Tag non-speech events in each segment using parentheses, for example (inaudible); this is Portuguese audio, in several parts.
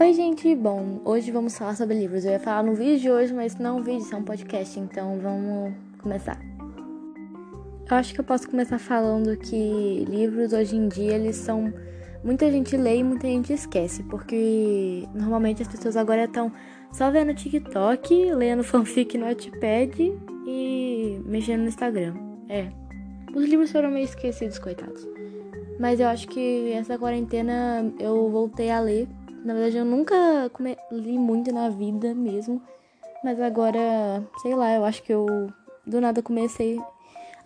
Oi, gente. Bom, hoje vamos falar sobre livros. Eu ia falar no vídeo de hoje, mas não é um vídeo, isso é um podcast, então vamos começar. Eu acho que eu posso começar falando que livros hoje em dia eles são muita gente lê e muita gente esquece, porque normalmente as pessoas agora estão só vendo TikTok, lendo (laughs) fanfic no Wattpad e mexendo no Instagram. É. Os livros foram meio esquecidos, coitados. Mas eu acho que essa quarentena eu voltei a ler na verdade, eu nunca li muito na vida mesmo. Mas agora, sei lá, eu acho que eu do nada comecei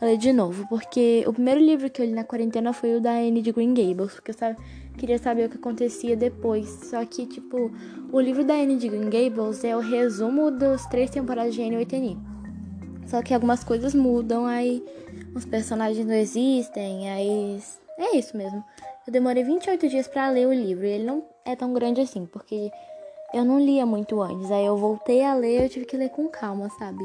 a ler de novo. Porque o primeiro livro que eu li na quarentena foi o da Anne de Green Gables. Porque eu sabe, queria saber o que acontecia depois. Só que, tipo, o livro da Anne de Green Gables é o resumo das três temporadas de Anne Oiteni. Só que algumas coisas mudam, aí os personagens não existem, aí. É isso mesmo. Eu demorei 28 dias para ler o livro e ele não é tão grande assim, porque eu não lia muito antes. Aí eu voltei a ler, eu tive que ler com calma, sabe?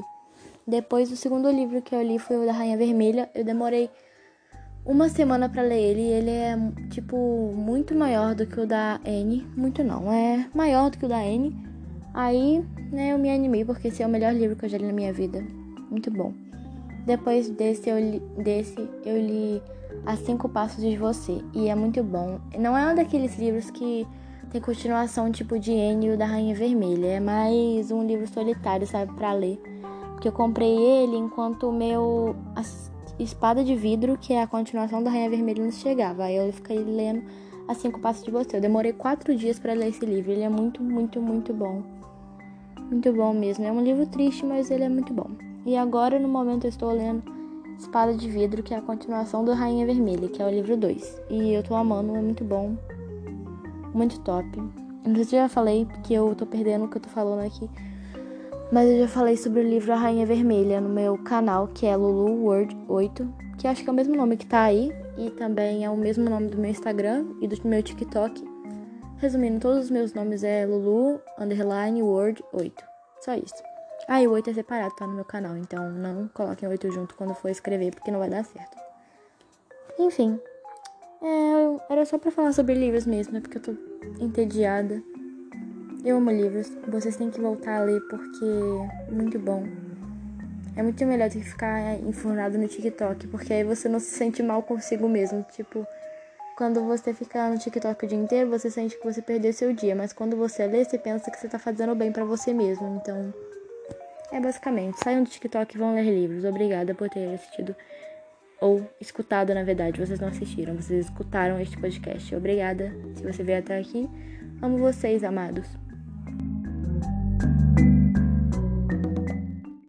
Depois, o segundo livro que eu li foi o da Rainha Vermelha. Eu demorei uma semana para ler ele. Ele é, tipo, muito maior do que o da Anne. Muito não, é maior do que o da Anne. Aí, né, eu me animei porque esse é o melhor livro que eu já li na minha vida. Muito bom. Depois desse eu li, desse, eu li A Cinco Passos de Você. E é muito bom. Não é um daqueles livros que tem continuação tipo de Enio da Rainha Vermelha. É mais um livro solitário, sabe, para ler. Porque eu comprei ele enquanto o meu Espada de Vidro, que é a continuação da Rainha Vermelha, não chegava. Aí eu fiquei lendo A Cinco Passos de Você. Eu demorei quatro dias para ler esse livro. Ele é muito, muito, muito bom. Muito bom mesmo. É um livro triste, mas ele é muito bom. E agora, no momento, eu estou lendo Espada de Vidro, que é a continuação do Rainha Vermelha, que é o livro 2. E eu tô amando, é muito bom. Muito top. Eu já falei, porque eu tô perdendo o que eu tô falando aqui. Mas eu já falei sobre o livro A Rainha Vermelha no meu canal, que é Lulu World 8, que acho que é o mesmo nome que tá aí. E também é o mesmo nome do meu Instagram e do meu TikTok. Resumindo, todos os meus nomes é Lulu Underline Word 8. Só isso. Ah, e o 8 é separado, tá no meu canal, então não coloquem o 8 junto quando for escrever, porque não vai dar certo. Enfim, é, era só pra falar sobre livros mesmo, é porque eu tô entediada. Eu amo livros, vocês têm que voltar a ler porque é muito bom. É muito melhor do que ficar enfurnado no TikTok, porque aí você não se sente mal consigo mesmo. Tipo, quando você fica no TikTok o dia inteiro, você sente que você perdeu seu dia, mas quando você lê, você pensa que você tá fazendo bem para você mesmo. Então, é basicamente, saiam do TikTok e vão ler livros. Obrigada por ter assistido ou escutado, na verdade. Vocês não assistiram, vocês escutaram este podcast. Obrigada se você veio até aqui. Amo vocês, amados.